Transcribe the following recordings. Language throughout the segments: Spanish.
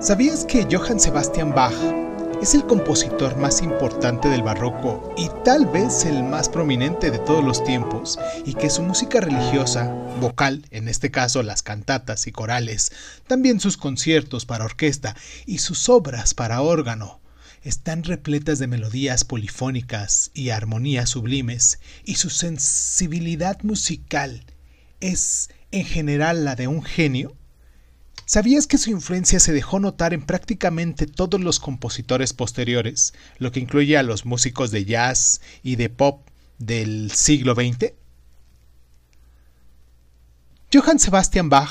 ¿Sabías que Johann Sebastian Bach es el compositor más importante del barroco y tal vez el más prominente de todos los tiempos y que su música religiosa, vocal, en este caso las cantatas y corales, también sus conciertos para orquesta y sus obras para órgano, están repletas de melodías polifónicas y armonías sublimes y su sensibilidad musical es en general la de un genio? ¿Sabías que su influencia se dejó notar en prácticamente todos los compositores posteriores, lo que incluye a los músicos de jazz y de pop del siglo XX? Johann Sebastian Bach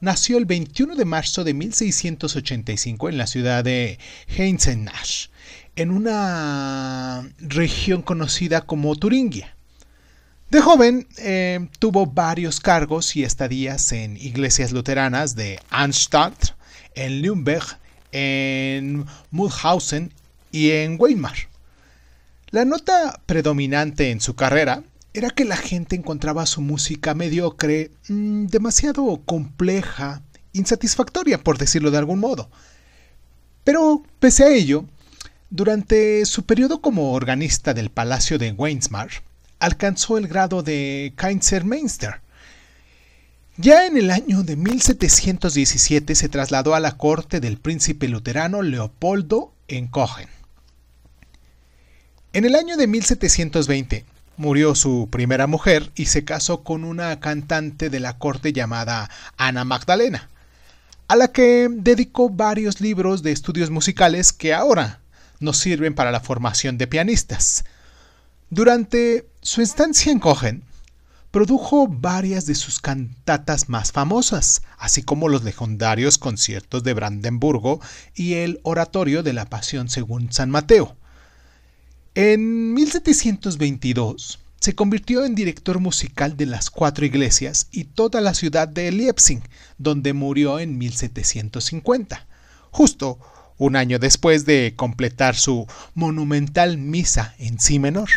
nació el 21 de marzo de 1685 en la ciudad de Heinzenach, en una región conocida como Turingia. De joven eh, tuvo varios cargos y estadías en iglesias luteranas de Arnstadt, en Nürnberg, en Mulhausen y en Weimar. La nota predominante en su carrera era que la gente encontraba su música mediocre, mm, demasiado compleja, insatisfactoria, por decirlo de algún modo. Pero, pese a ello, durante su periodo como organista del Palacio de Weimar, alcanzó el grado de Kaisermeister. Ya en el año de 1717 se trasladó a la corte del príncipe luterano Leopoldo en Cogen. En el año de 1720 murió su primera mujer y se casó con una cantante de la corte llamada Ana Magdalena, a la que dedicó varios libros de estudios musicales que ahora nos sirven para la formación de pianistas. Durante su estancia en Cogen, produjo varias de sus cantatas más famosas, así como los legendarios conciertos de Brandenburgo y el oratorio de la Pasión según San Mateo. En 1722 se convirtió en director musical de las cuatro iglesias y toda la ciudad de Leipzig, donde murió en 1750, justo un año después de completar su monumental misa en si menor.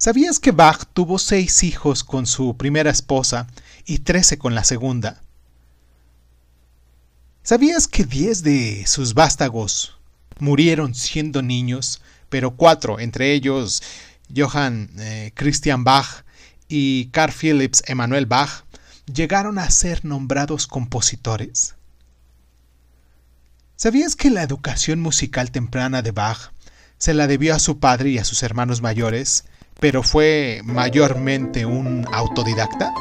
¿Sabías que Bach tuvo seis hijos con su primera esposa y trece con la segunda? ¿Sabías que diez de sus vástagos murieron siendo niños, pero cuatro, entre ellos Johann eh, Christian Bach y Carl Philips Emanuel Bach, llegaron a ser nombrados compositores? ¿Sabías que la educación musical temprana de Bach se la debió a su padre y a sus hermanos mayores, pero fue mayormente un autodidacta?